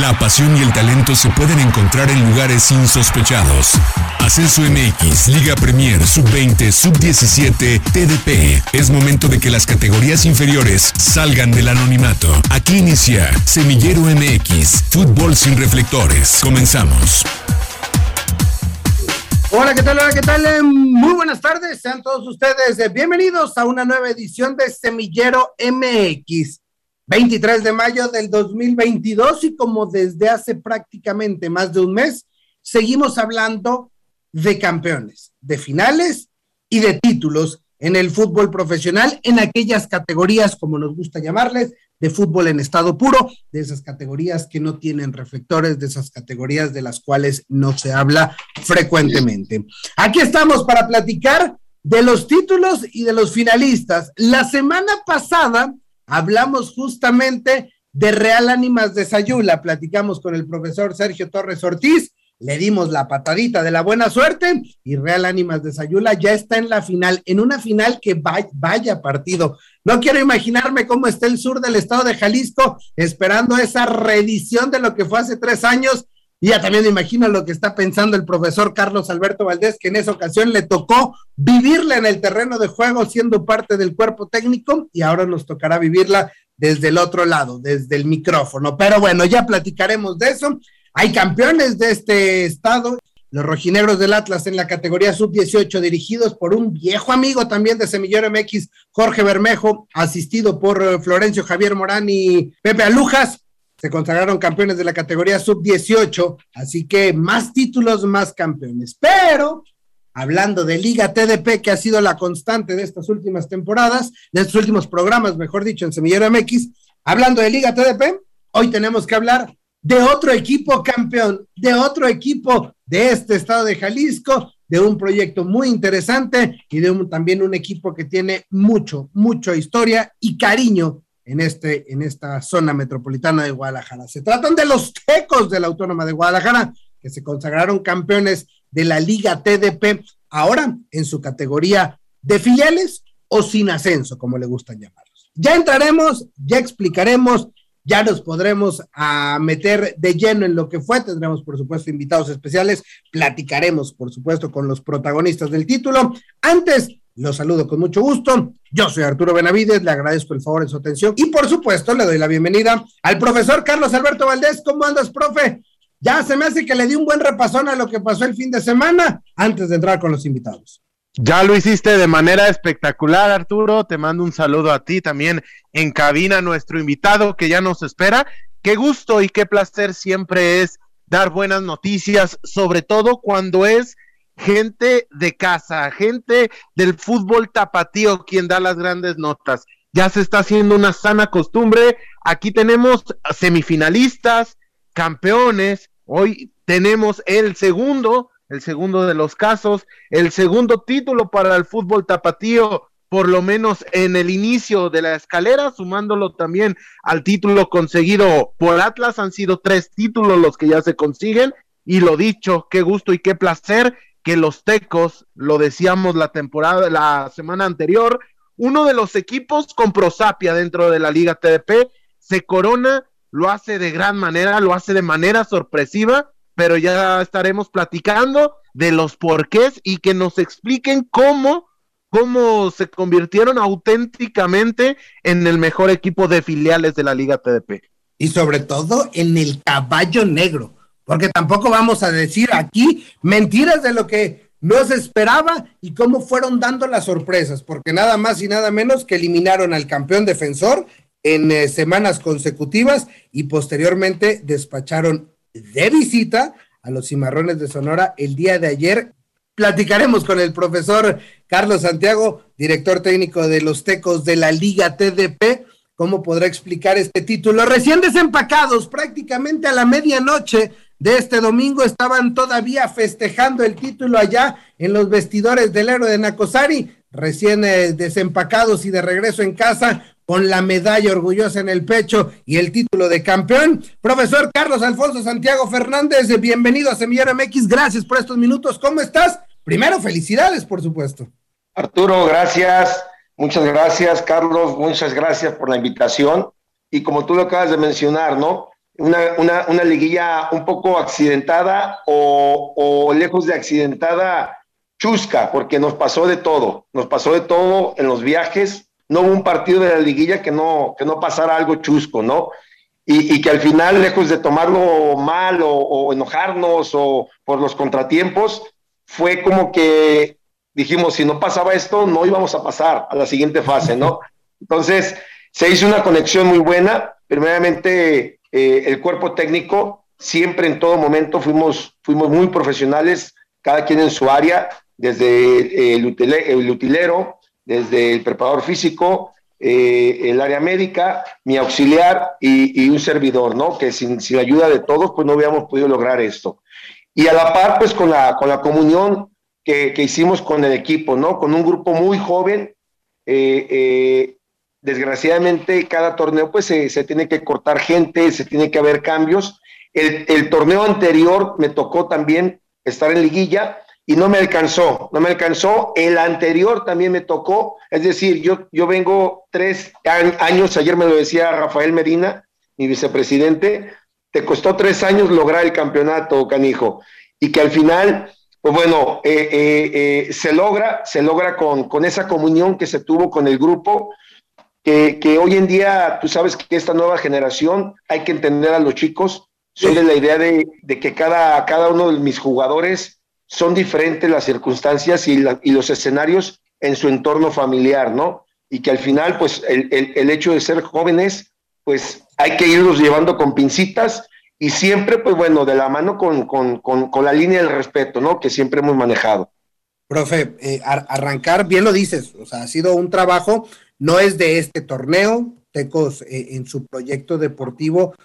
La pasión y el talento se pueden encontrar en lugares insospechados. Ascenso MX, Liga Premier, Sub-20, Sub-17, TDP. Es momento de que las categorías inferiores salgan del anonimato. Aquí inicia Semillero MX, fútbol sin reflectores. Comenzamos. Hola, ¿qué tal? Hola, ¿qué tal? Muy buenas tardes, sean todos ustedes eh, bienvenidos a una nueva edición de Semillero MX. 23 de mayo del 2022 y como desde hace prácticamente más de un mes, seguimos hablando de campeones, de finales y de títulos en el fútbol profesional, en aquellas categorías, como nos gusta llamarles, de fútbol en estado puro, de esas categorías que no tienen reflectores, de esas categorías de las cuales no se habla frecuentemente. Aquí estamos para platicar de los títulos y de los finalistas. La semana pasada hablamos justamente de Real Ánimas de Sayula, platicamos con el profesor Sergio Torres Ortiz, le dimos la patadita de la buena suerte y Real Ánimas de Sayula ya está en la final, en una final que vaya, vaya, partido. No quiero imaginarme cómo está el sur del estado de Jalisco esperando esa reedición de lo que fue hace tres años. Y ya también me imagino lo que está pensando el profesor Carlos Alberto Valdés, que en esa ocasión le tocó vivirla en el terreno de juego siendo parte del cuerpo técnico y ahora nos tocará vivirla desde el otro lado, desde el micrófono. Pero bueno, ya platicaremos de eso. Hay campeones de este estado, los rojinegros del Atlas en la categoría sub-18, dirigidos por un viejo amigo también de Semillero MX, Jorge Bermejo, asistido por eh, Florencio Javier Morán y Pepe Alujas. Se consagraron campeones de la categoría sub-18, así que más títulos, más campeones. Pero hablando de Liga TDP, que ha sido la constante de estas últimas temporadas, de estos últimos programas, mejor dicho, en Semillero MX, hablando de Liga TDP, hoy tenemos que hablar de otro equipo campeón, de otro equipo de este estado de Jalisco, de un proyecto muy interesante y de un, también un equipo que tiene mucho, mucha historia y cariño en, este, en esta zona metropolitana de Guadalajara. Se tratan de los tecos de la Autónoma de Guadalajara, que se consagraron campeones de la Liga TDP, ahora en su categoría de filiales o sin ascenso, como le gustan llamarlos. Ya entraremos, ya explicaremos ya nos podremos a meter de lleno en lo que fue, tendremos por supuesto invitados especiales, platicaremos por supuesto con los protagonistas del título. Antes, los saludo con mucho gusto, yo soy Arturo Benavides, le agradezco el favor de su atención y por supuesto le doy la bienvenida al profesor Carlos Alberto Valdés. ¿Cómo andas, profe? Ya se me hace que le di un buen repasón a lo que pasó el fin de semana antes de entrar con los invitados. Ya lo hiciste de manera espectacular, Arturo. Te mando un saludo a ti también en cabina, nuestro invitado que ya nos espera. Qué gusto y qué placer siempre es dar buenas noticias, sobre todo cuando es gente de casa, gente del fútbol tapatío quien da las grandes notas. Ya se está haciendo una sana costumbre. Aquí tenemos semifinalistas, campeones. Hoy tenemos el segundo el segundo de los casos, el segundo título para el fútbol tapatío, por lo menos en el inicio de la escalera, sumándolo también al título conseguido por Atlas, han sido tres títulos los que ya se consiguen, y lo dicho, qué gusto y qué placer que los Tecos, lo decíamos la temporada, la semana anterior, uno de los equipos con prosapia dentro de la Liga TDP, se corona, lo hace de gran manera, lo hace de manera sorpresiva, pero ya estaremos platicando de los porqués y que nos expliquen cómo, cómo se convirtieron auténticamente en el mejor equipo de filiales de la Liga TDP. Y sobre todo en el caballo negro, porque tampoco vamos a decir aquí mentiras de lo que no se esperaba y cómo fueron dando las sorpresas, porque nada más y nada menos que eliminaron al campeón defensor en eh, semanas consecutivas y posteriormente despacharon de visita a los cimarrones de Sonora el día de ayer. Platicaremos con el profesor Carlos Santiago, director técnico de los Tecos de la Liga TDP, cómo podrá explicar este título. Recién desempacados, prácticamente a la medianoche de este domingo, estaban todavía festejando el título allá en los vestidores del héroe de Nacosari, recién eh, desempacados y de regreso en casa con la medalla orgullosa en el pecho y el título de campeón. Profesor Carlos Alfonso Santiago Fernández, bienvenido a Semillero MX, gracias por estos minutos. ¿Cómo estás? Primero, felicidades, por supuesto. Arturo, gracias. Muchas gracias, Carlos. Muchas gracias por la invitación. Y como tú lo acabas de mencionar, ¿no? Una, una, liguilla un poco accidentada o, o, lejos de accidentada, chusca, porque nos pasó de todo, nos pasó de todo en los viajes, no hubo un partido de la liguilla que no, que no pasara algo chusco, ¿no? Y, y que al final, lejos de tomarlo mal o, o enojarnos o por los contratiempos, fue como que dijimos, si no pasaba esto, no íbamos a pasar a la siguiente fase, ¿no? Entonces, se hizo una conexión muy buena, primeramente eh, el cuerpo técnico, siempre en todo momento fuimos, fuimos muy profesionales, cada quien en su área, desde el, utilero, desde el preparador físico, eh, el área médica, mi auxiliar y, un servidor, ¿no? Que sin, sin, ayuda de todos, pues no hubiéramos podido lograr esto. Y a la par, pues con la, con la comunión que, que hicimos con el equipo, ¿no? Con un grupo muy joven, eh, desgraciadamente cada torneo pues se, tiene que cortar gente, se tiene que haber cambios. El, torneo anterior me tocó también estar en liguilla y no me alcanzó, no me alcanzó. El anterior también me tocó, es decir, yo, yo vengo tres años, ayer me lo decía Rafael Medina, mi vicepresidente, te costó tres años lograr el campeonato, canijo, y que al final, pues bueno, eh, eh, eh, se logra, se logra con, con esa comunión que se tuvo con el grupo, que, hoy en día tú sabes que esta nueva generación hay que entender a los chicos. Soy de la idea de, que cada, cada uno de mis jugadores son diferentes las circunstancias y, los escenarios en su entorno familiar, ¿no? Y que al final, pues, el, hecho de ser jóvenes, pues hay que irlos llevando con pincitas y siempre, pues bueno, de la mano con, con, la línea del respeto, ¿no? Que siempre hemos manejado. Profe, eh, arrancar, bien lo dices, o sea, ha sido un trabajo no es de este torneo. Tecos eh, en su proyecto deportivo,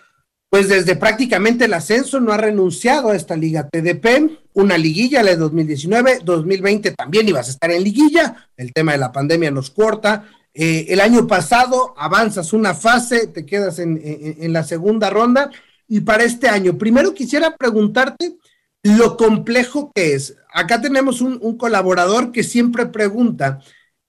pues desde prácticamente el ascenso no ha renunciado a esta liga TDP, una liguilla, la de 2019, 2020 también ibas a estar en liguilla, el tema de la pandemia nos corta. Eh, el año pasado avanzas una fase, te quedas en, la segunda ronda. Y para este año, primero quisiera preguntarte lo complejo que es. Acá tenemos un colaborador que siempre pregunta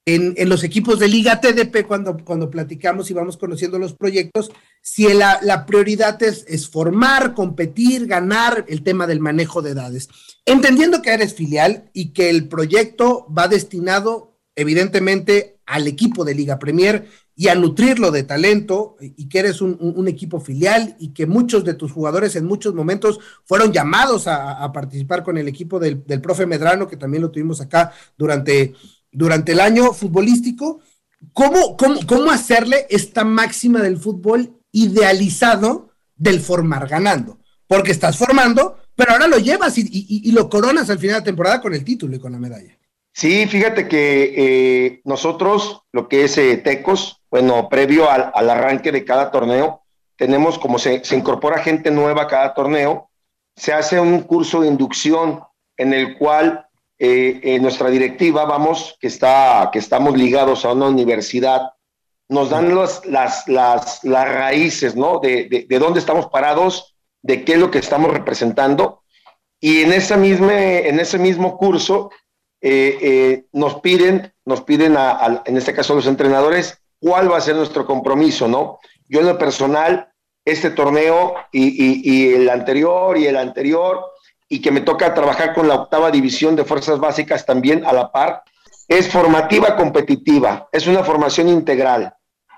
en, los equipos de Liga TDP, cuando, cuando platicamos y vamos conociendo los proyectos, si la, prioridad es, es, formar, competir, ganar el tema del manejo de edades. Entendiendo que eres filial y que el proyecto va destinado, evidentemente, al equipo de Liga Premier y a nutrirlo de talento y que eres un, equipo filial y que muchos de tus jugadores en muchos momentos fueron llamados a, participar con el equipo del, del, profe Medrano, que también lo tuvimos acá durante durante el año futbolístico, ¿cómo, cómo, hacerle esta máxima del fútbol idealizado del formar ganando? Porque estás formando, pero ahora lo llevas y, lo coronas al final de temporada con el título y con la medalla. Sí, fíjate que eh, nosotros, lo que es eh, Tecos, bueno, previo al, arranque de cada torneo, tenemos como se, se, incorpora gente nueva a cada torneo, se hace un curso de inducción en el cual eh, en nuestra directiva, vamos, que, está, que estamos ligados a una universidad, nos dan las, las, las, las raíces, ¿no? De, de, dónde estamos parados, de qué es lo que estamos representando. Y en, esa misma, en ese mismo curso eh, eh, nos piden, nos piden a, en este caso los entrenadores, cuál va a ser nuestro compromiso, ¿no? Yo en lo personal, este torneo y, y, y el anterior y el anterior, y que me toca trabajar con la octava división de fuerzas básicas también a la par, es formativa competitiva, es una formación integral.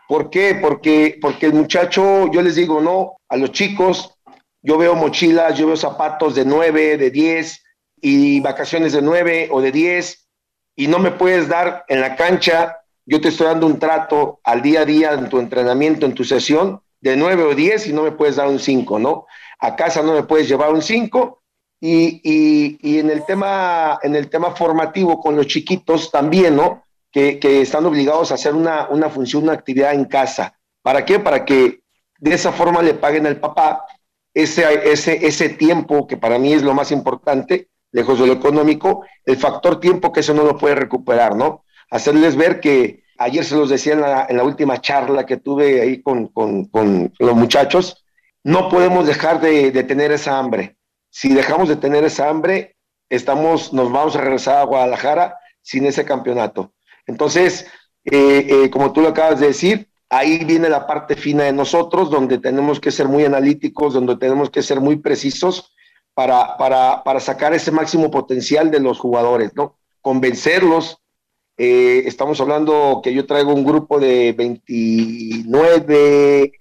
¿Por qué? Porque, porque el muchacho, yo les digo, no, a los chicos, yo veo mochilas, yo veo zapatos de 9, de 10 y vacaciones de 9 o de 10 y no me puedes dar en la cancha, yo te estoy dando un trato al día a día en tu entrenamiento, en tu sesión, de 9 o 10 y no me puedes dar un 5, ¿no? A casa no me puedes llevar un 5 y, y, en, el tema, en el tema formativo con los chiquitos también, ¿no? Que, que están obligados a hacer una, una, función, una actividad en casa. ¿Para qué? Para que de esa forma le paguen al papá ese, ese, ese tiempo que para mí es lo más importante, lejos de lo económico, el factor tiempo que eso no lo puede recuperar, ¿no? Hacerles ver que ayer se los decía en la, en la última charla que tuve ahí con, con, con los muchachos, no podemos dejar de, de tener esa hambre si dejamos de tener esa hambre, estamos, nos vamos a regresar a Guadalajara sin ese campeonato. Entonces, eh, eh, como tú lo acabas de decir, ahí viene la parte fina de nosotros, donde tenemos que ser muy analíticos, donde tenemos que ser muy precisos para, para, para sacar ese máximo potencial de los jugadores, ¿no? Convencerlos. Eh, estamos hablando que yo traigo un grupo de 29,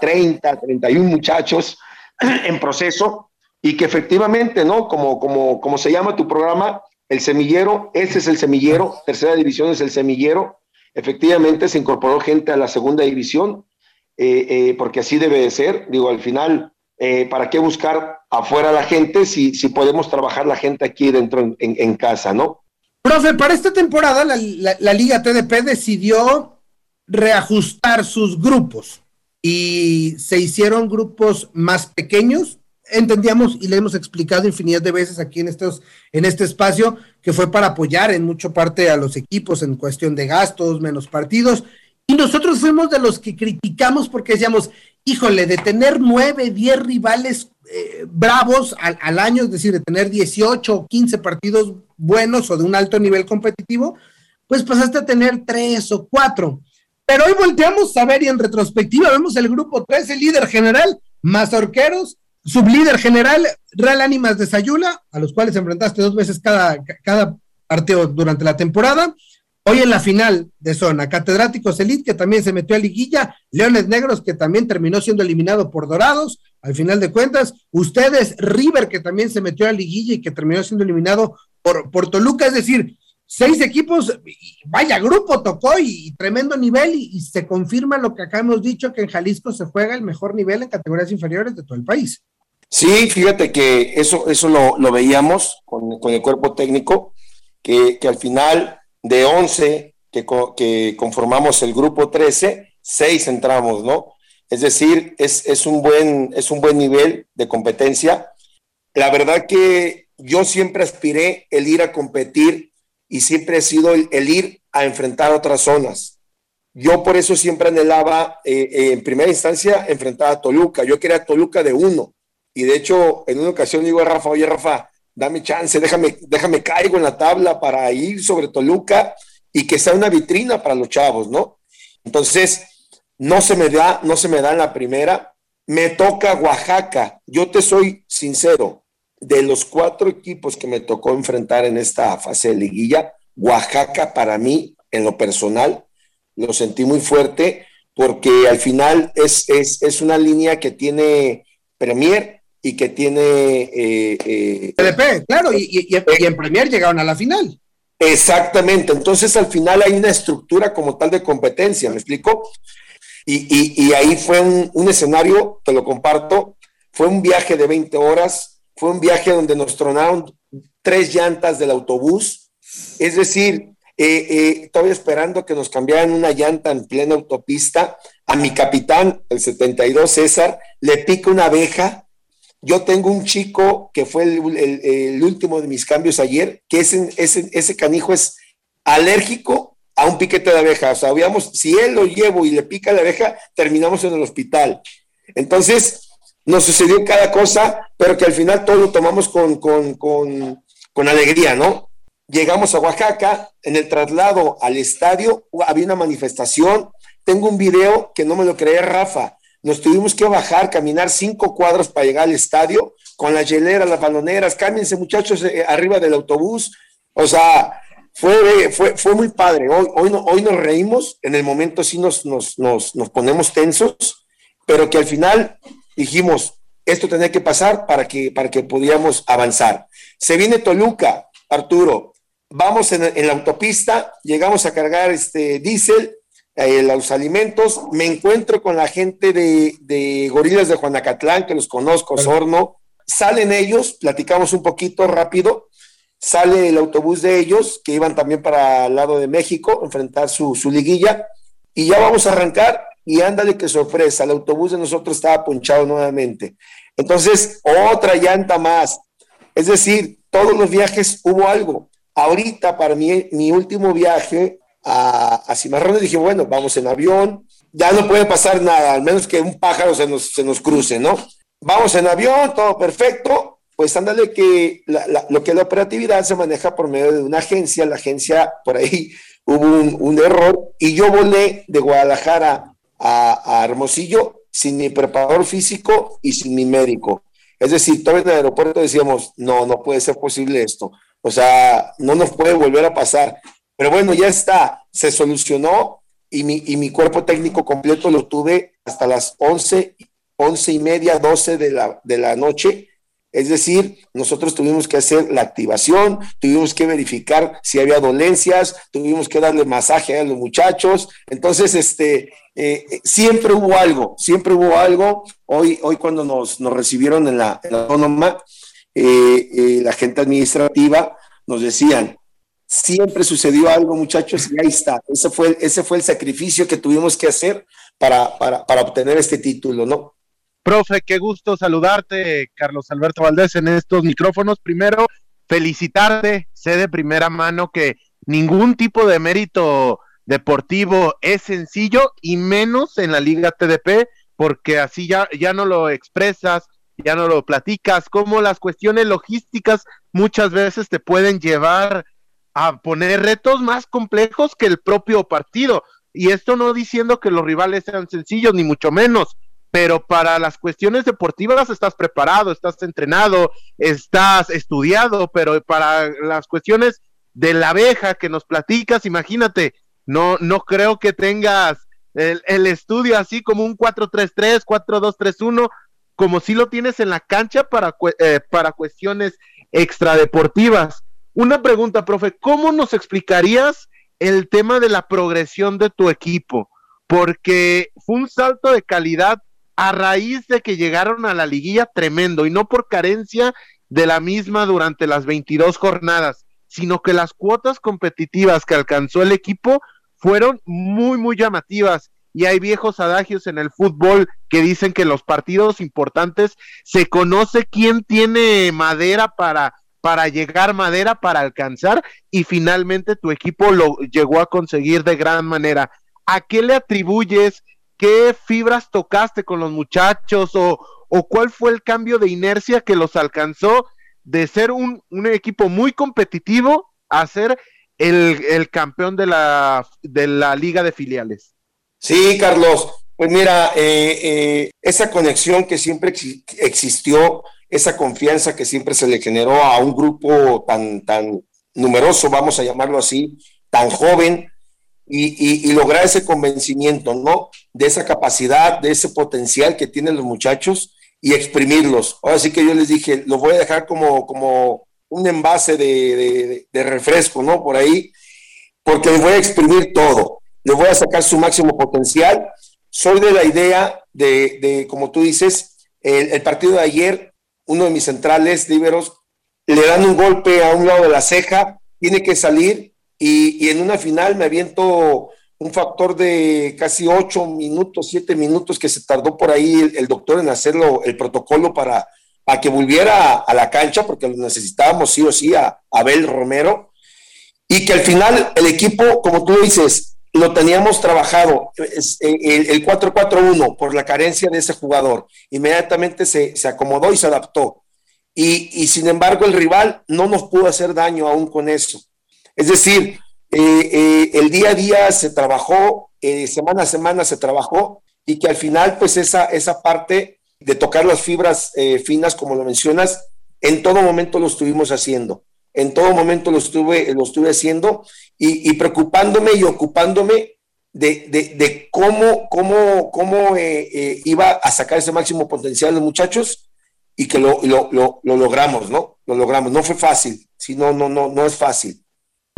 30, 31 muchachos en proceso y que efectivamente, ¿no? Como, como, como se llama tu programa, el semillero, ese es el semillero, tercera división es el semillero, Efectivamente se incorporó gente a la segunda división, eh, eh, porque así debe de ser. Digo, al final, eh, ¿para qué buscar afuera la gente si, si podemos trabajar la gente aquí dentro en, casa, no? Profe, para esta temporada la, la, Liga TDP decidió reajustar sus grupos y se hicieron grupos más pequeños entendíamos y le hemos explicado infinidad de veces aquí en, estos, en este espacio que fue para apoyar en mucha parte a los equipos en cuestión de gastos, menos partidos. Y nosotros fuimos de los que criticamos porque decíamos, híjole, de tener nueve, diez rivales eh, bravos al, año, es decir, de tener 18 o 15 partidos buenos o de un alto nivel competitivo, pues pasaste a tener tres o cuatro. Pero hoy volteamos a ver y en retrospectiva vemos el grupo 3, el líder general, Mazorqueros, sublíder general, Real Ánimas de Sayula, a los cuales enfrentaste dos veces cada, cada partido durante la temporada. Hoy en la final de zona, Catedráticos Elite, que también se metió a liguilla, Leones Negros, que también terminó siendo eliminado por Dorados, al final de cuentas, ustedes, River, que también se metió a liguilla y que terminó siendo eliminado por, por Toluca, es decir, seis equipos, vaya grupo tocó y, tremendo nivel y, y, se confirma lo que acá hemos dicho, que en Jalisco se juega el mejor nivel en categorías inferiores de todo el país. Sí, fíjate que eso, eso lo, lo veíamos con, con, el cuerpo técnico, que, que al final de 11 que, que, conformamos el grupo 13, 6 entramos, ¿no? Es decir, es, es, un buen, es un buen nivel de competencia. La verdad que yo siempre aspiré el ir a competir y siempre he sido el, el ir a enfrentar otras zonas. Yo por eso siempre anhelaba, eh, eh, en primera instancia, enfrentar a Toluca. Yo quería Toluca de uno y de hecho, en una ocasión digo a Rafa, oye Rafa, dame chance, déjame, déjame caigo en la tabla para ir sobre Toluca y que sea una vitrina para los chavos, ¿no? Entonces, no se me da, no se me da en la primera. Me toca Oaxaca. Yo te soy sincero, de los cuatro equipos que me tocó enfrentar en esta fase de liguilla, Oaxaca para mí, en lo personal, lo sentí muy fuerte porque al final es, es, es una línea que tiene Premier, y que tiene... Eh, eh claro, y, en Premier llegaron a la final. Exactamente, entonces al final hay una estructura como tal de competencia, ¿me explico? Y, y ahí fue un, un, escenario, te lo comparto, fue un viaje de 20 horas, fue un viaje donde nos tronaron tres llantas del autobús, es decir, eh, eh, estoy esperando que nos cambiaran una llanta en plena autopista, a mi capitán, el 72 César, le pica una abeja, yo tengo un chico que fue el, último de mis cambios ayer, que ese, ese, ese, canijo es alérgico a un piquete de abeja. O sea, si él lo llevo y le pica la abeja, terminamos en el hospital. Entonces, nos sucedió cada cosa, pero que al final todo lo tomamos con, con, con, con alegría, ¿no? Llegamos a Oaxaca, en el traslado al estadio había una manifestación. Tengo un video que no me lo creía Rafa nos tuvimos que bajar, caminar cinco cuadros para llegar al estadio, con las hieleras, las baloneras, cámbiense muchachos eh, arriba del autobús. O sea, fue, fue, fue muy padre. Hoy, hoy, no, hoy nos reímos, en el momento sí nos, nos, nos, nos ponemos tensos, pero que al final dijimos, esto tenía que pasar para que, para que pudiéramos avanzar. Se viene Toluca, Arturo. Vamos en, en la autopista, llegamos a cargar este diésel, eh, los alimentos, me encuentro con la gente de, de Gorilas de Juanacatlán, que los conozco, Sorno, salen ellos, platicamos un poquito rápido, sale el autobús de ellos, que iban también para el lado de México, enfrentar su, su liguilla, y ya vamos a arrancar, y ándale que sorpresa, el autobús de nosotros estaba ponchado nuevamente. Entonces, otra llanta más. Es decir, todos los viajes hubo algo. Ahorita, para mí, mi último viaje a, a Cimarrones, dije, bueno, vamos en avión, ya no puede pasar nada, al menos que un pájaro se nos, se nos cruce, ¿no? Vamos en avión, todo perfecto, pues ándale que lo que la operatividad se maneja por medio de una agencia, la agencia por ahí hubo un, un, error y yo volé de Guadalajara a, Hermosillo sin mi preparador físico y sin mi médico. Es decir, todavía en el aeropuerto decíamos, no, no puede ser posible esto. O sea, no nos puede volver a pasar. Pero bueno, ya está, se solucionó y mi, y mi cuerpo técnico completo lo tuve hasta las 11, 11 y media, 12 de la, de la noche es decir, nosotros tuvimos que hacer la activación, tuvimos que verificar si había dolencias, tuvimos que darle masaje a los muchachos. Entonces, este, eh, siempre hubo algo, siempre hubo algo. Hoy, hoy cuando nos, recibieron en la, autónoma, eh, eh, la gente administrativa nos decían, siempre sucedió algo, muchachos, y ahí está. Ese fue, ese fue el sacrificio que tuvimos que hacer para, para, para obtener este título, ¿no? Profe, qué gusto saludarte, Carlos Alberto Valdés, en estos micrófonos. Primero, felicitarte, sé de primera mano que ningún tipo de mérito deportivo es sencillo y menos en la Liga TDP, porque así ya, ya no lo expresas, ya no lo platicas, como las cuestiones logísticas muchas veces te pueden llevar a poner retos más complejos que el propio partido. Y esto no diciendo que los rivales sean sencillos, ni mucho menos, pero para las cuestiones deportivas estás preparado, estás entrenado, estás estudiado, pero para las cuestiones de la abeja que nos platicas, imagínate, no, no creo que tengas el, estudio así como un 4-3-3, 4-2-3-1, como si lo tienes en la cancha para, eh, para cuestiones extradeportivas. Una pregunta, profe, ¿cómo nos explicarías el tema de la progresión de tu equipo? Porque fue un salto de calidad a raíz de que llegaron a la liguilla tremendo y no por carencia de la misma durante las 22 jornadas, sino que las cuotas competitivas que alcanzó el equipo fueron muy, muy llamativas. Y hay viejos adagios en el fútbol que dicen que los partidos importantes se conoce quién tiene madera para, para llegar madera para alcanzar y finalmente tu equipo lo llegó a conseguir de gran manera. ¿A qué le atribuyes ¿Qué fibras tocaste con los muchachos o, cuál fue el cambio de inercia que los alcanzó de ser un, equipo muy competitivo a ser el, campeón de la, de la liga de filiales? Sí, Carlos. Pues mira, eh, eh, esa conexión que siempre existió, esa confianza que siempre se le generó a un grupo tan, tan numeroso, vamos a llamarlo así, tan joven, y, lograr ese convencimiento, ¿no? De esa capacidad, de ese potencial que tienen los muchachos y exprimirlos. Ahora sí que yo les dije, lo voy a dejar como, como un envase de, refresco, ¿no? Por ahí, porque les voy a exprimir todo, les voy a sacar su máximo potencial. Soy de la idea de, como tú dices, el, partido de ayer, uno de mis centrales, Liberos, le dan un golpe a un lado de la ceja, tiene que salir y, en una final me aviento un factor de casi ocho minutos, siete minutos que se tardó por ahí el, doctor en hacerlo, el protocolo para, que volviera a, la cancha, porque lo necesitábamos sí o sí a Abel Romero, y que al final el equipo, como tú dices, lo teníamos trabajado, el, 4-4-1 por la carencia de ese jugador, inmediatamente se, acomodó y se adaptó. Y, sin embargo el rival no nos pudo hacer daño aún con eso. Es decir, eh, eh, el día a día se trabajó, eh, semana a semana se trabajó y que al final pues esa, esa parte de tocar las fibras finas, como lo mencionas, en todo momento lo estuvimos haciendo. En todo momento lo estuve, lo estuve haciendo y, preocupándome y ocupándome de, cómo, cómo, cómo iba a sacar ese máximo potencial de los muchachos y que lo, lo, logramos, ¿no? Lo logramos. No fue fácil, sí, no, no, no, no es fácil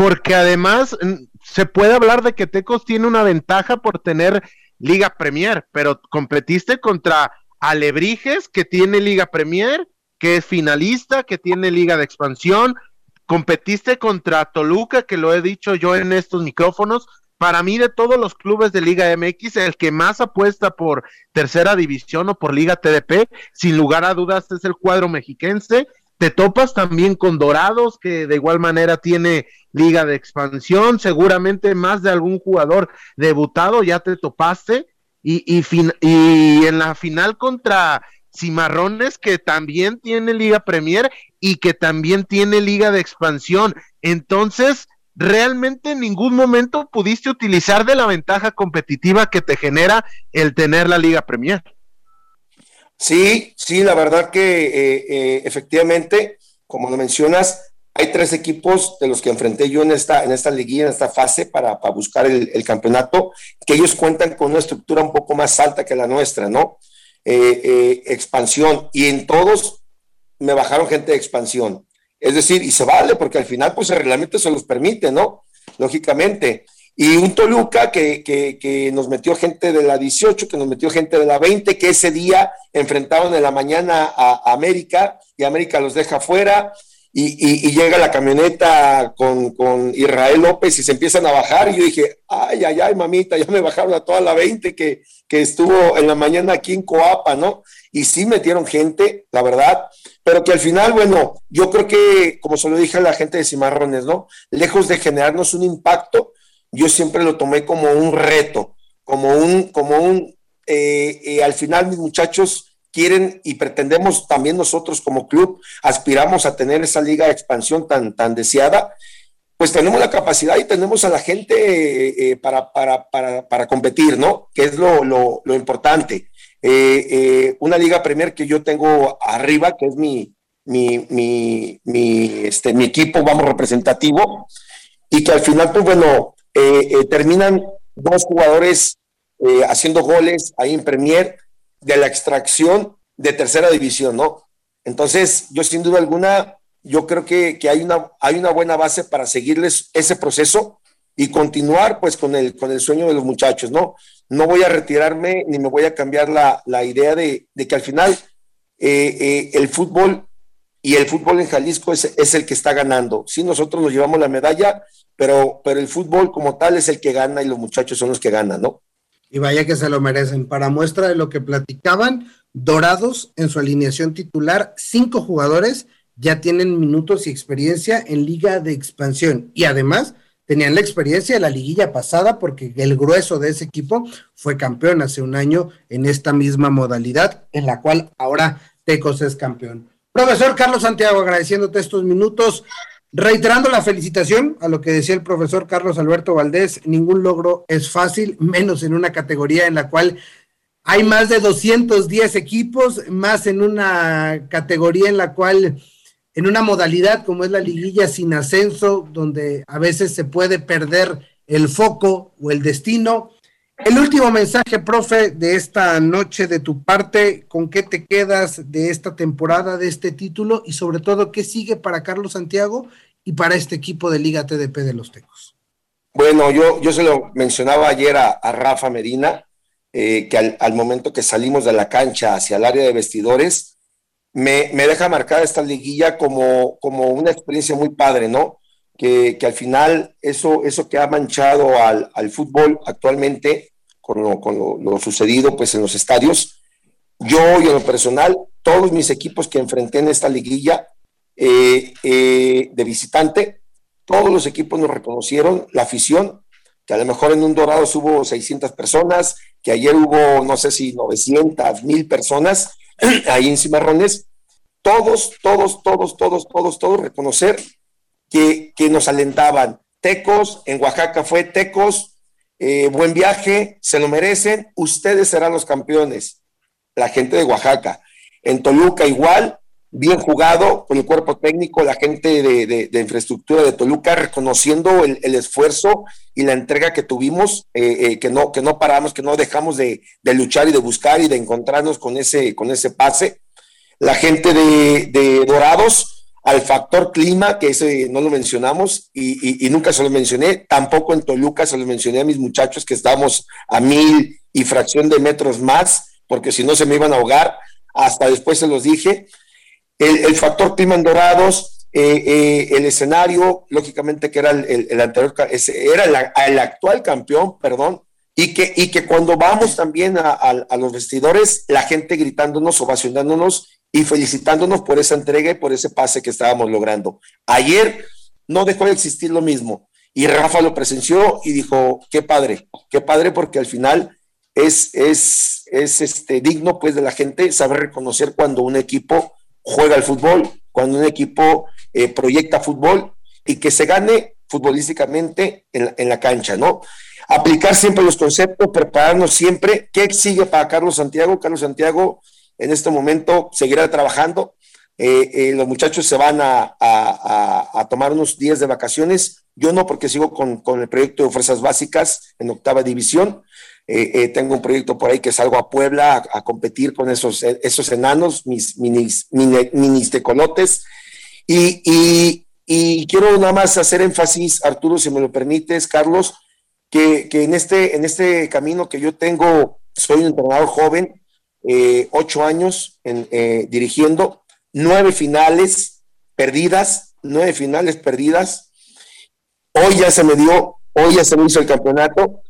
porque además mm, se puede hablar de que Tecos tiene una ventaja por tener Liga Premier, pero competiste contra Alebrijes, que tiene Liga Premier, que es finalista, que tiene Liga de Expansión, competiste contra Toluca, que lo he dicho yo en estos micrófonos, para mí de todos los clubes de Liga MX, el que más apuesta por tercera división o por Liga TDP, sin lugar a dudas es el cuadro mexiquense. Te topas también con Dorados, que de igual manera tiene liga de expansión, seguramente más de algún jugador debutado ya te topaste, y, y, y en la final contra Cimarrones, que también tiene liga Premier y que también tiene liga de expansión. Entonces, realmente en ningún momento pudiste utilizar de la ventaja competitiva que te genera el tener la Liga Premier. Sí, sí, la verdad que eh, eh, efectivamente, como lo mencionas, hay tres equipos de los que enfrenté yo en esta, en esta liguilla, en esta fase para, buscar el, campeonato, que ellos cuentan con una estructura un poco más alta que la nuestra, ¿no? Eh, expansión, y en todos me bajaron gente de expansión. Es decir, y se vale, porque al final, pues el reglamento se los permite, ¿no? Lógicamente. Y un Toluca que, que, nos metió gente de la 18, que nos metió gente de la 20, que ese día enfrentaron en la mañana a, América y América los deja fuera. Y, llega la camioneta con, con, Israel López y se empiezan a bajar. Y yo dije, ay, ay, ay, mamita, ya me bajaron a toda la 20 que, que estuvo en la mañana aquí en Coapa, ¿no? Y sí metieron gente, la verdad, pero que al final, bueno, yo creo que, como se lo dije a la gente de Cimarrones, ¿no? Lejos de generarnos un impacto, yo siempre lo tomé como un reto, como un, como un, eh, eh, al final mis muchachos quieren y pretendemos también nosotros como club, aspiramos a tener esa liga de expansión tan, tan deseada, pues tenemos la capacidad y tenemos a la gente eh, para, para, para, para, competir, ¿no? Que es lo, lo, lo importante. una liga premier que yo tengo arriba, que es mi, mi, mi, mi, este, mi equipo, vamos, representativo, y que al final, pues bueno, eh, eh, terminan dos jugadores eh, haciendo goles ahí en Premier de la extracción de tercera división, ¿no? Entonces, yo sin duda alguna, yo creo que, que, hay, una, hay una buena base para seguirles ese proceso y continuar pues con el, con el sueño de los muchachos, ¿no? No voy a retirarme ni me voy a cambiar la, la idea de, de, que al final el fútbol y el fútbol en Jalisco es, es, el que está ganando. Sí, nosotros nos llevamos la medalla, pero, pero el fútbol como tal es el que gana y los muchachos son los que ganan, ¿no? Y vaya que se lo merecen. Para muestra de lo que platicaban, Dorados en su alineación titular, cinco jugadores ya tienen minutos y experiencia en liga de expansión y además tenían la experiencia de la liguilla pasada porque el grueso de ese equipo fue campeón hace un año en esta misma modalidad en la cual ahora Tecos es campeón. Profesor Carlos Santiago, agradeciéndote estos minutos. Reiterando la felicitación a lo que decía el profesor Carlos Alberto Valdés, ningún logro es fácil, menos en una categoría en la cual hay más de 210 equipos, más en una categoría en la cual, en una modalidad como es la liguilla sin ascenso, donde a veces se puede perder el foco o el destino. El último mensaje, profe, de esta noche de tu parte, ¿con qué te quedas de esta temporada, de este título y sobre todo qué sigue para Carlos Santiago y para este equipo de Liga TDP de los Tecos? Bueno, yo, yo se lo mencionaba ayer a, Rafa Medina, eh, que al, momento que salimos de la cancha hacia el área de vestidores, me, deja marcada esta liguilla como, como una experiencia muy padre, ¿no? Que, al final eso, eso que ha manchado al, al fútbol actualmente con lo, sucedido pues en los estadios. Yo y en lo personal, todos mis equipos que enfrenté en esta liguilla eh, eh, de visitante, todos los equipos nos reconocieron, la afición, que a lo mejor en un Dorado hubo 600 personas, que ayer hubo, no sé si 900, mil personas ahí en Cimarrones, todos, todos, todos, todos, todos, todos reconocer que, que nos alentaban. Tecos, en Oaxaca fue Tecos, eh, buen viaje, se lo merecen, ustedes serán los campeones, la gente de Oaxaca. En Toluca igual, bien jugado con el cuerpo técnico, la gente de, infraestructura de Toluca, reconociendo el, esfuerzo y la entrega que tuvimos, eh, eh, que, no, que no paramos, que no dejamos de, luchar y de buscar y de encontrarnos con ese, con ese pase. La gente de Dorados, al factor clima, que ese no lo mencionamos y, nunca se lo mencioné, tampoco en Toluca se lo mencioné a mis muchachos que estamos a mil y fracción de metros más, porque si no se me iban a ahogar, hasta después se los dije. El, factor clima en Dorados, eh, eh, el escenario, lógicamente que era el, anterior, era el, actual campeón, perdón, y que, y que cuando vamos también a, a los vestidores, la gente gritándonos, ovacionándonos y felicitándonos por esa entrega y por ese pase que estábamos logrando. Ayer no dejó de existir lo mismo y Rafa lo presenció y dijo, qué padre, qué padre porque al final es, es, es este, digno pues de la gente saber reconocer cuando un equipo juega al fútbol, cuando un equipo eh, proyecta fútbol y que se gane futbolísticamente en, la cancha, ¿no? Aplicar siempre los conceptos, prepararnos siempre. ¿Qué sigue para Carlos Santiago? Carlos Santiago en este momento seguirá trabajando. Eh, eh, los muchachos se van a, tomar unos días de vacaciones. Yo no, porque sigo con, el proyecto de fuerzas básicas en octava división. Eh, tengo un proyecto por ahí que salgo a Puebla a, competir con esos, esos enanos, mis minis, minis tecolotes. Y, quiero nada más hacer énfasis, Arturo, si me lo permites, Carlos, que, en, este, en este camino que yo tengo, soy un entrenador joven, ocho años en, dirigiendo, nueve finales perdidas, nueve finales perdidas. Hoy ya se me dio, hoy ya se me hizo el campeonato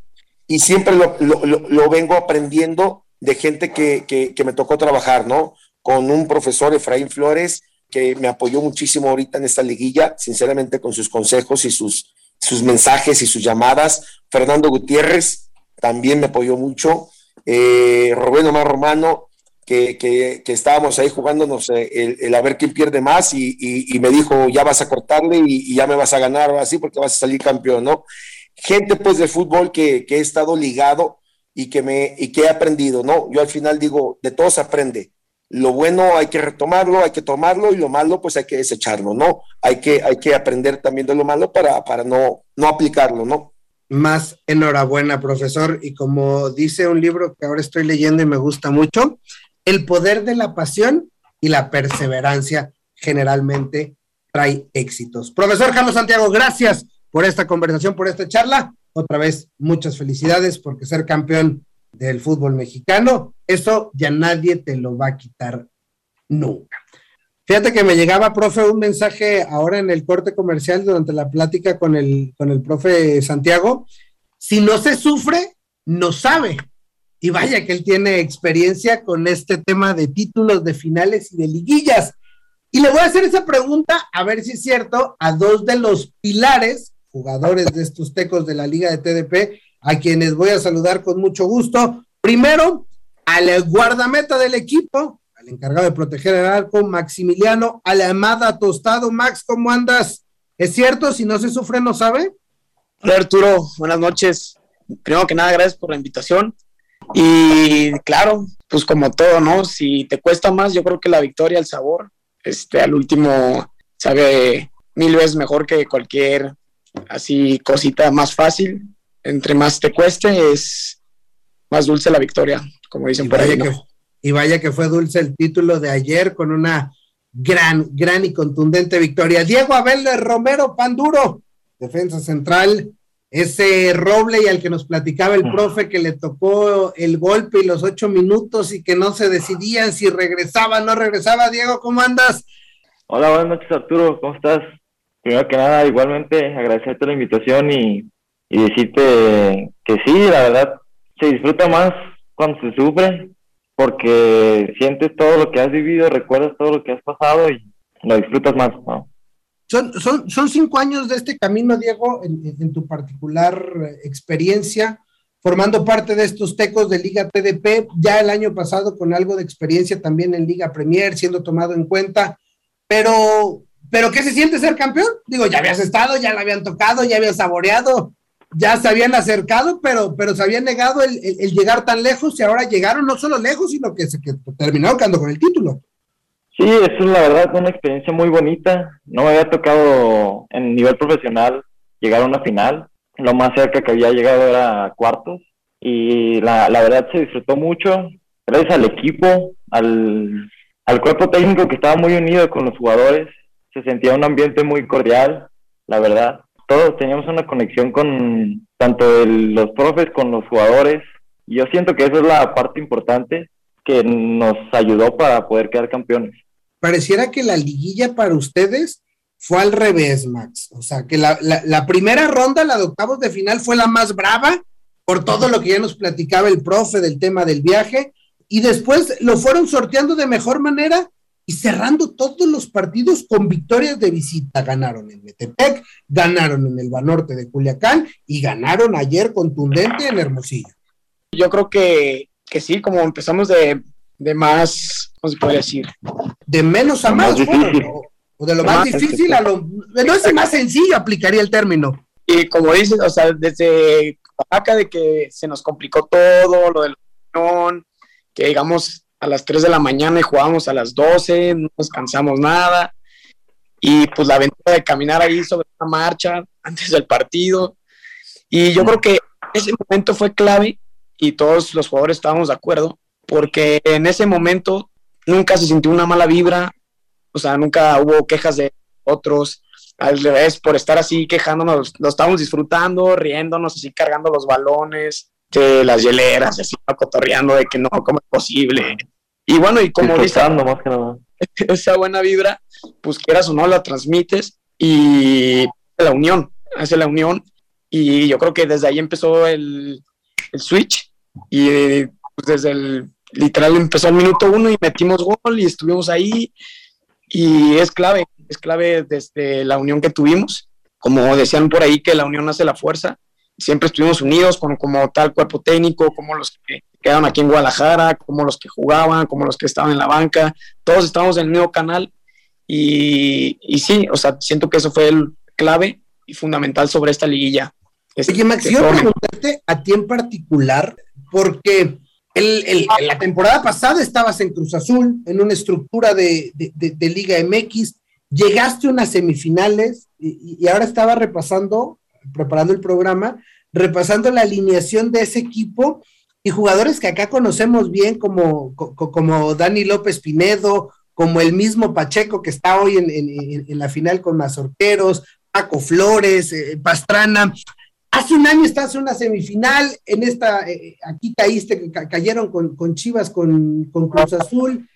y siempre lo, vengo aprendiendo de gente que, me tocó trabajar, ¿no? Con un profesor, Efraín Flores, que me apoyó muchísimo ahorita en esta liguilla, sinceramente con sus consejos y sus, sus mensajes y sus llamadas. Fernando Gutiérrez también me apoyó mucho. Eh, Rubén Omar Romano, que, estábamos ahí jugándonos eh, el, a ver quién pierde más y, me dijo, ya vas a cortarle y, ya me vas a ganar así porque vas a salir campeón, ¿no? Gente pues de fútbol que, he estado ligado y que, me, y que he aprendido, ¿no? Yo al final digo, de todo se aprende. Lo bueno hay que retomarlo, hay que tomarlo y lo malo pues hay que desecharlo, ¿no? Hay que, hay que aprender también de lo malo para, para no, no aplicarlo, ¿no? Más enhorabuena, profesor. Y como dice un libro que ahora estoy leyendo y me gusta mucho, el poder de la pasión y la perseverancia generalmente trae éxitos. Profesor Carlos Santiago, gracias por esta conversación, por esta charla. Otra vez, muchas felicidades porque ser campeón del fútbol mexicano, eso ya nadie te lo va a quitar nunca. Fíjate que me llegaba, profe, un mensaje ahora en el corte comercial durante la plática con el, con el profe Santiago. Si no se sufre, no sabe. Y vaya que él tiene experiencia con este tema de títulos, de finales y de liguillas. Y le voy a hacer esa pregunta, a ver si es cierto, a dos de los pilares, jugadores de estos tecos de la Liga de TDP, a quienes voy a saludar con mucho gusto. Primero, al guardameta del equipo, al encargado de proteger el arco, Maximiliano Alamada Tostado. Max, ¿cómo andas? ¿Es cierto? Si no se sufre, no sabe. Hola Arturo, buenas noches. Primero que nada, gracias por la invitación. Y claro, pues como todo, ¿no? Si te cuesta más, yo creo que la victoria, el sabor, este, al último sabe mil veces mejor que cualquier así cosita más fácil. Entre más te cueste, es más dulce la victoria, como dicen por ahí. Y vaya que fue dulce el título de ayer con una gran, gran y contundente victoria. Diego Abel Romero Panduro, defensa central, ese roble y al que nos platicaba el profe que le tocó el golpe y los ocho minutos y que no se decidían si regresaba o no regresaba. Diego, ¿cómo andas? Hola, buenas noches Arturo, ¿cómo estás? Primero que nada, igualmente agradecerte la invitación y, y decirte que sí, la verdad, se disfruta más cuando se sufre porque sientes todo lo que has vivido, recuerdas todo lo que has pasado y lo disfrutas más, ¿no? Son, son, cinco años de este camino, Diego, en, tu particular experiencia, formando parte de estos tecos de Liga TDP, ya el año pasado con algo de experiencia también en Liga Premier, siendo tomado en cuenta, pero, pero ¿qué se siente ser campeón? Digo, ya habías estado, ya la habían tocado, ya habías saboreado, ya se habían acercado, pero, pero se habían negado el, llegar tan lejos y ahora llegaron no solo lejos, sino que se que terminaron quedando con el título. Sí, eso es la verdad una experiencia muy bonita. No me había tocado en nivel profesional llegar a una final. Lo más cerca que había llegado era cuartos. Y la, la verdad se disfrutó mucho. Gracias al equipo, al, al cuerpo técnico que estaba muy unido con los jugadores. Se sentía un ambiente muy cordial, la verdad. Todos teníamos una conexión con tanto los profes con los jugadores. Y yo siento que esa es la parte importante que nos ayudó para poder quedar campeones. Pareciera que la liguilla para ustedes fue al revés, Max. O sea, que la, la, primera ronda, la de octavos de final, fue la más brava por todo lo que ya nos platicaba el profe del tema del viaje, y después lo fueron sorteando de mejor manera y cerrando todos los partidos con victorias de visita. Ganaron en Metepec, ganaron en el Banorte de Culiacán y ganaron ayer contundente en Hermosillo. Yo creo que que sí, como empezamos de, de más, ¿cómo se puede decir? De menos a más, bueno, O de lo más difícil a lo... No es más sencillo, aplicaría el término. Y como dices, o sea, desde acá de que se nos complicó todo, lo del que digamos a las 3 de la mañana y jugábamos a las 12, no descansamos nada. Y pues la aventura de caminar ahí sobre una marcha antes del partido. Y yo creo que ese momento fue clave y todos los jugadores estábamos de acuerdo, porque en ese momento nunca se sintió una mala vibra, o sea, nunca hubo quejas de otros, al revés, por estar así quejándonos, lo estábamos disfrutando, riéndonos, así cargando los balones, las hieleras, así cotorreando de que no, ¿cómo es posible? Y bueno, y como dice, esa buena vibra, pues quieras o no, la transmites y la unión, hace la unión. Y yo creo que desde ahí empezó el, el switch y pues, desde el literal empezó el minuto uno y metimos gol y estuvimos ahí y es clave, es clave desde la unión que tuvimos. Como decían por ahí que la unión hace la fuerza, siempre estuvimos unidos con como tal cuerpo técnico, como los que quedaron aquí en Guadalajara, como los que jugaban, como los que estaban en la banca, todos estábamos en el mismo canal y, y sí, o sea, siento que eso fue el clave y fundamental sobre esta liguilla. Oye, Max, yo preguntarte a ti en particular, porque el, la temporada pasada estabas en Cruz Azul, en una estructura de, de, Liga MX, llegaste a unas semifinales y, y, ahora estaba repasando, preparando el programa, repasando la alineación de ese equipo y jugadores que acá conocemos bien, como, como Dani López Pinedo, como el mismo Pacheco que está hoy en, la final con Mazorqueros, Paco Flores, eh, Pastrana. Hace un año estás en una semifinal, en esta, eh, aquí caíste, cayeron con, Chivas, con, Cruz Azul.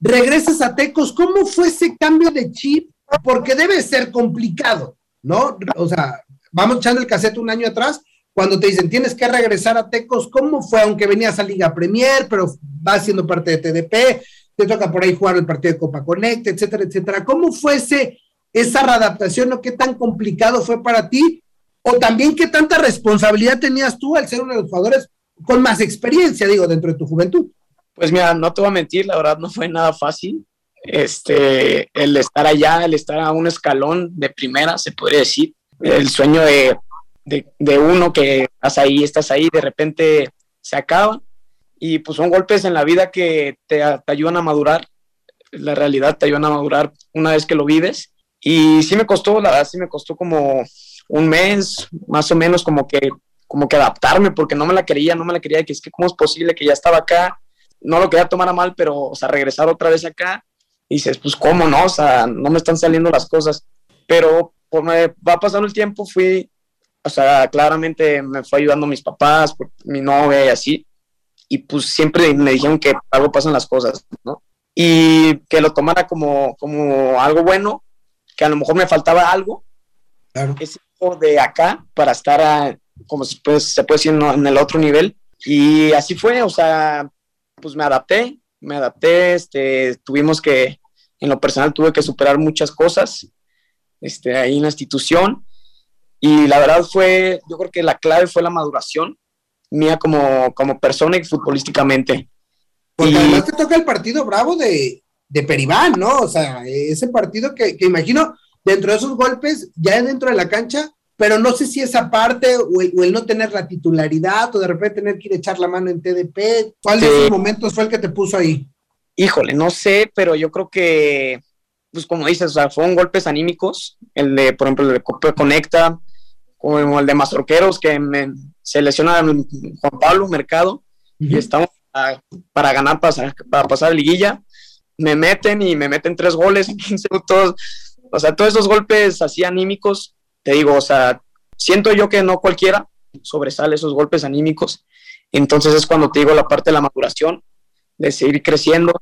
Regresas a Tecos, ¿cómo fue ese cambio de chip? Porque debe ser complicado, ¿no? O sea, vamos echando el cassette un año atrás, cuando te dicen tienes que regresar a Tecos, ¿cómo fue? Aunque venías a Liga Premier, pero vas siendo parte de TDP, te toca por ahí jugar el partido de Copa Connect, etcétera, etcétera. ¿Cómo fue ese, esa readaptación o qué tan complicado fue para ti? o también qué tanta responsabilidad tenías tú al ser uno de los jugadores con más experiencia, digo, dentro de tu juventud. Pues mira, no te voy a mentir, la verdad no fue nada fácil. Este, el estar allá, el estar a un escalón de primera, se podría decir. El sueño de, de, uno que estás ahí, estás ahí, de repente se acaba. Y pues son golpes en la vida que te, ayudan a madurar. La realidad te ayudan a madurar una vez que lo vives. Y sí me costó, la verdad, sí me costó como un mes, más o menos, como que, como que adaptarme, porque no me la quería, no me la quería, que es que cómo es posible que ya estaba acá, no lo quería tomar a mal, pero, o sea, regresar otra vez acá, y dices, pues, ¿cómo no? O sea, no me están saliendo las cosas, pero pues me va pasando el tiempo, fui, o sea, claramente me fue ayudando mis papás, mi novia y así, y pues siempre me dijeron que algo pasan las cosas, ¿no? Y que lo tomara como, como algo bueno, que a lo mejor me faltaba algo, claro. De acá para estar, como se puede, se puede decir, en el otro nivel. Y así fue, o sea, pues me adapté, me adapté, este, tuvimos que, en lo personal tuve que superar muchas cosas este, ahí en la institución. Y la verdad fue, yo creo que la clave fue la maduración mía como, como persona y futbolísticamente. Porque además te toca el partido bravo de, de Peribán, ¿no? O sea, ese partido que, que imagino dentro de esos golpes, ya dentro de la cancha, pero no sé si esa parte o el, no tener la titularidad o de repente tener que ir a echar la mano en TDP, ¿cuál de esos momentos fue el que te puso ahí? Híjole, no sé, pero yo creo que, pues como dices, o sea, fueron golpes anímicos, el de, por ejemplo, el de Copa Conecta, como el de Mazorqueros, que me, se lesiona Juan Pablo Mercado, y estamos para ganar, para, para pasar a liguilla, me meten y me meten tres goles en 15 minutos, o sea, todos esos golpes así anímicos, te digo, o sea, siento yo que no cualquiera sobresale esos golpes anímicos. Entonces es cuando te digo la parte de la maduración, de seguir creciendo,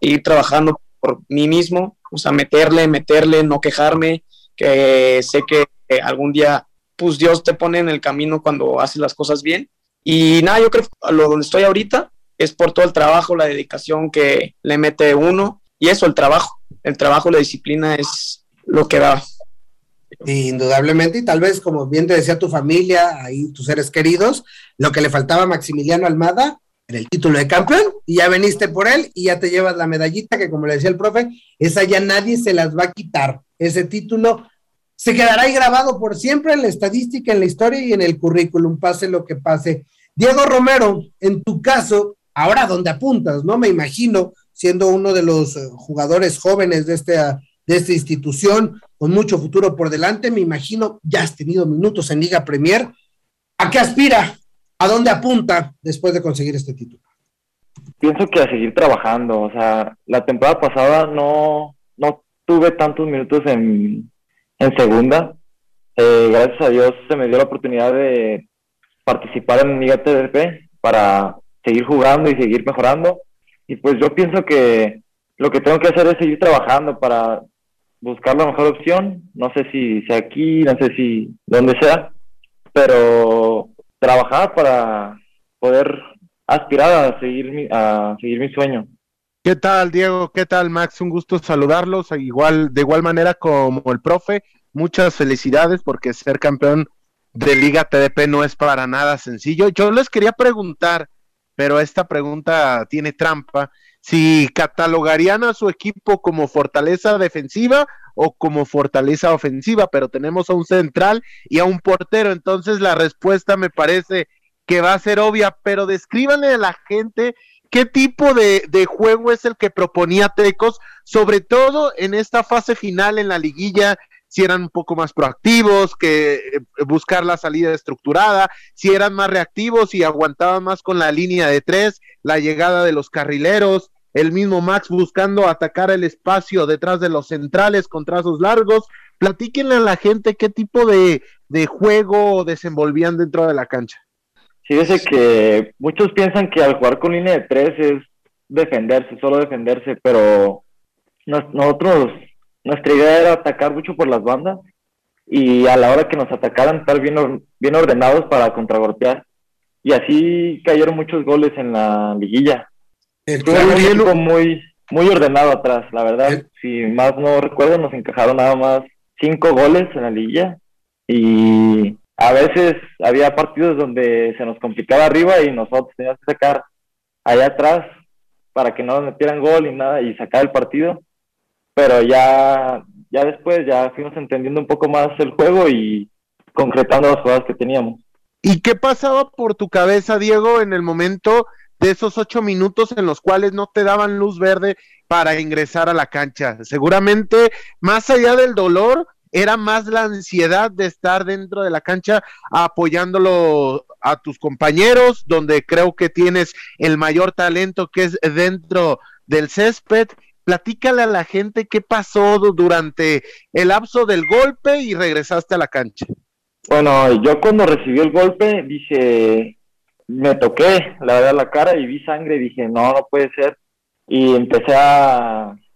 ir trabajando por mí mismo, o meterle, meterle, no quejarme, que sé que algún día, pues Dios te pone en el camino cuando haces las cosas bien. Y nada, yo creo que lo donde estoy ahorita es por todo el trabajo, la dedicación que le mete uno y eso, el trabajo. El trabajo, la disciplina es lo que da. Indudablemente, y tal vez, como bien te decía tu familia, ahí tus seres queridos, lo que le faltaba a Maximiliano Almada en el título de campeón y ya veniste por él y ya te llevas la medallita que como le decía el profe, esa ya nadie se las va a quitar. Ese título se quedará ahí grabado por siempre en la estadística, en la historia y en el currículum, pase lo que pase. Diego Romero, en tu caso, ahora donde apuntas, ¿no? Me imagino, siendo uno de los eh, jugadores jóvenes de esta, de esta institución, con mucho futuro por delante, me imagino, ya has tenido minutos en Liga Premier. ¿A qué aspira ¿A dónde apunta después de conseguir este título? Pienso que a seguir trabajando. O sea, la temporada pasada no, no tuve tantos minutos en, en segunda. Eh, gracias a Dios se me dio la oportunidad de participar en Liga TDP para seguir jugando y seguir mejorando. Y pues yo pienso que lo que tengo que hacer es seguir trabajando para buscar la mejor opción. No sé si sea aquí, no sé si donde sea, pero trabajar para poder aspirar a seguir mi, a seguir mi sueño. ¿Qué tal, Diego? ¿Qué tal, Max? Un gusto saludarlos. Igual, de igual manera como el profe, muchas felicidades porque ser campeón de Liga TDP no es para nada sencillo. Yo les quería preguntar, pero esta pregunta tiene trampa, si catalogarían a su equipo como fortaleza defensiva o como fortaleza ofensiva, pero tenemos a un central y a un portero, entonces la respuesta me parece que va a ser obvia, pero descríbanle a la gente qué tipo de, de, juego es el que proponía Tecos, sobre todo en esta fase final en la liguilla, si eran un poco más proactivos, que eh, buscar la salida estructurada, si eran más reactivos y aguantaban más con la línea de tres, la llegada de los carrileros, el mismo Max buscando atacar el espacio detrás de los centrales con trazos largos. Platíquenle a la gente qué tipo de, juego desenvolvían dentro de la cancha. Fíjese que muchos piensan que al jugar con línea de tres es defenderse, solo defenderse, pero nosotros, nuestra idea era atacar mucho por las bandas y a la hora que nos atacaran estar bien, bien ordenados para contragolpear. Y así cayeron muchos goles en la liguilla. Estuvo un muy, muy ordenado atrás, la verdad. Si más no recuerdo, nos encajaron nada más cinco goles en la liguilla. Y a veces había partidos donde se nos complicaba arriba y nosotros teníamos que sacar allá atrás para que no nos metieran gol y nada y sacar el partido. Pero ya, ya después ya fuimos entendiendo un poco más el juego y concretando las jugadas que teníamos. ¿Y qué pasaba por tu cabeza, Diego, en el momento de esos ocho minutos en los cuales no te daban luz verde para ingresar a la cancha. Seguramente, más allá del dolor, era más la ansiedad de estar dentro de la cancha apoyándolo a tus compañeros, donde creo que tienes el mayor talento que es dentro del césped. Platícale a la gente qué pasó durante el lapso del golpe y regresaste a la cancha. Bueno, yo cuando recibí el golpe dije, me toqué, la verdad, la cara y vi sangre dije, no, no puede ser. Y empecé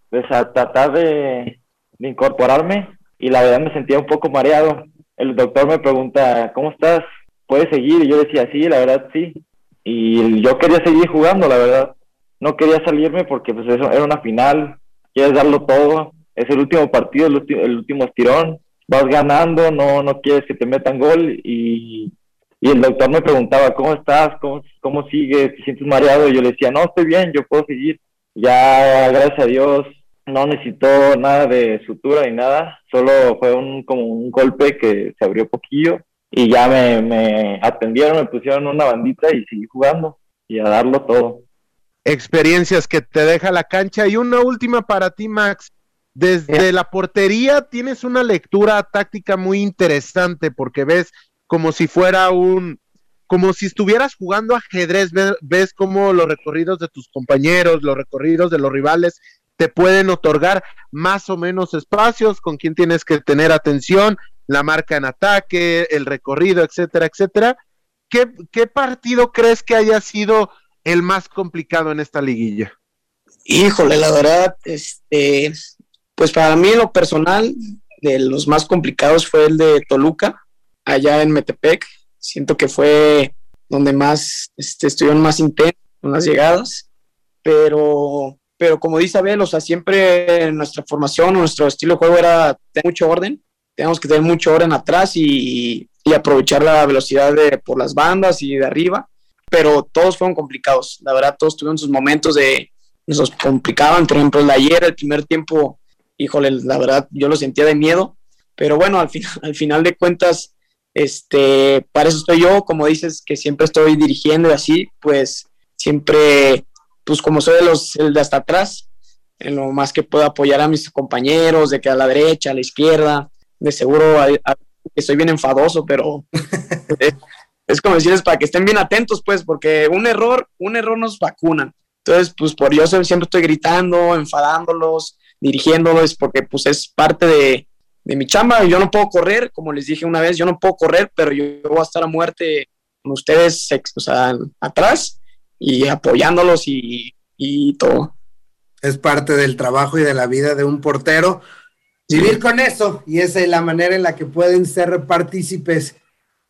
pues, a tratar de, incorporarme y la verdad me sentía un poco mareado. El doctor me pregunta, ¿cómo estás? ¿Puedes seguir? Y yo decía, sí, la verdad, sí. Y yo quería seguir jugando, la verdad. No quería salirme porque pues eso era una final, quieres darlo todo, es el último partido, el, el último estirón, vas ganando, no, no quieres que te metan gol y y el doctor me preguntaba, ¿cómo estás? ¿Cómo, cómo sigues? ¿Te sientes mareado? Y yo le decía, no, estoy bien, yo puedo seguir. Ya, gracias a Dios, no necesitó nada de sutura ni nada, solo fue un, como un golpe que se abrió poquillo y ya me, me atendieron, me pusieron una bandita y seguí jugando y a darlo todo. Experiencias que te deja la cancha. Y una última para ti, Max. Desde la portería tienes una lectura táctica muy interesante porque ves como si fuera un, como si estuvieras jugando ajedrez, ves, cómo los recorridos de tus compañeros, los recorridos de los rivales te pueden otorgar más o menos espacios con quien tienes que tener atención, la marca en ataque, el recorrido, etcétera, etcétera. ¿Qué, qué partido crees que haya sido el más complicado en esta liguilla? Híjole, la verdad, este, pues para mí lo personal, de los más complicados fue el de Toluca, allá en Metepec. Siento que fue donde más este, estuvieron más intensos con las llegadas, pero, pero como dice Abel, o sea, siempre nuestra formación, nuestro estilo de juego era tener mucho orden, tenemos que tener mucho orden atrás y, y aprovechar la velocidad de, por las bandas y de arriba. Pero todos fueron complicados. La verdad, todos tuvieron sus momentos de nos complicaban. Por ejemplo, el de ayer, el primer tiempo, híjole, la verdad, yo lo sentía de miedo, pero bueno, al, final, al final de cuentas, este, para eso estoy yo, como dices, que siempre estoy dirigiendo y así, pues siempre, pues como soy de los el de hasta atrás, en lo más que puedo apoyar a mis compañeros, de que a la derecha, a la izquierda, de seguro estoy bien enfadoso, pero es, como decirles para que estén bien atentos, pues, porque un error, un error nos vacuna. Entonces, pues por yo siempre estoy gritando, enfadándolos, dirigiéndolos, porque pues es parte de, de mi chamba. Yo no puedo correr, como les dije una vez, yo no puedo correr, pero yo voy a estar a muerte con ustedes o sea, atrás y apoyándolos y, todo. Es parte del trabajo y de la vida de un portero. Vivir con eso, y esa es la manera en la que pueden ser partícipes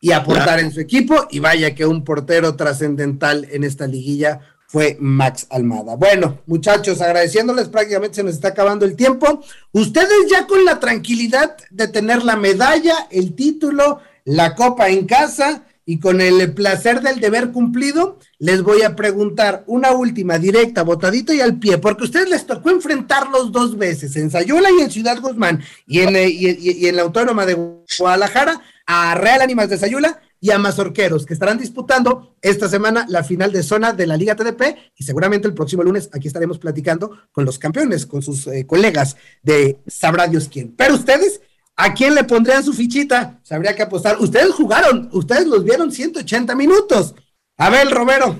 y aportar en su equipo. Y vaya que un portero trascendental en esta liguilla fue Max Almada. Bueno, muchachos, agradeciéndoles, prácticamente se nos está acabando el tiempo. Ustedes ya con la tranquilidad de tener la medalla, el título, la copa en casa y con el placer del deber cumplido, les voy a preguntar una última directa, botadito y al pie, porque a ustedes les tocó enfrentarlos dos veces, en Sayula y en Ciudad Guzmán, y en, eh, la Autónoma de Guadalajara, a Real Ánimas de Sayula y a Mazorqueros, que estarán disputando esta semana la final de zona de la Liga TDP y seguramente el próximo lunes aquí estaremos platicando con los campeones, con sus eh, colegas de sabrá Dios quién. Pero ustedes, ¿a quién le pondrían su fichita? Se habría que apostar. Ustedes jugaron, ustedes los vieron 180 minutos. A ver, Romero.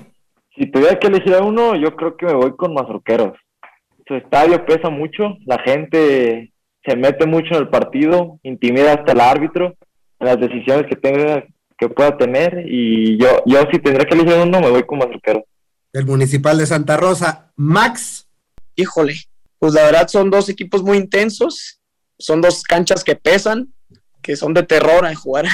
Si tuviera que elegir a uno, yo creo que me voy con Mazorqueros. Su estadio pesa mucho, la gente se mete mucho en el partido, intimida hasta el árbitro en las decisiones que tenga que pueda tener y yo, yo si tendría que elegir uno me voy con Mazorquero. El Municipal de Santa Rosa, Max. Híjole, pues la verdad son dos equipos muy intensos, son dos canchas que pesan, que son de terror a jugar.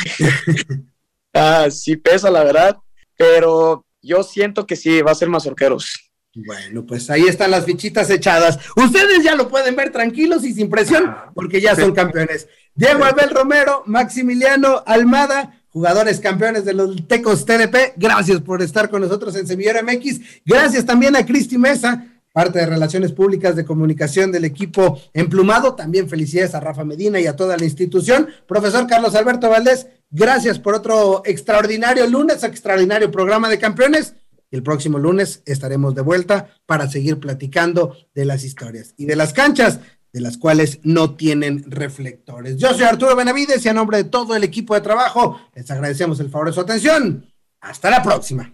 ah, sí pesa la verdad, pero yo siento que sí, va a ser Mazorqueros. Bueno, pues ahí están las fichitas echadas. Ustedes ya lo pueden ver tranquilos y sin presión, porque ya son campeones. Diego Abel Romero, Maximiliano Almada, jugadores campeones de los Tecos TDP. Gracias por estar con nosotros en Semillero MX. Gracias también a Cristi Mesa, parte de Relaciones Públicas de Comunicación del equipo Emplumado. También felicidades a Rafa Medina y a toda la institución. Profesor Carlos Alberto Valdés, gracias por otro extraordinario lunes, extraordinario programa de campeones. El próximo lunes estaremos de vuelta para seguir platicando de las historias y de las canchas de las cuales no tienen reflectores. Yo soy Arturo Benavides y a nombre de todo el equipo de trabajo les agradecemos el favor de su atención. Hasta la próxima.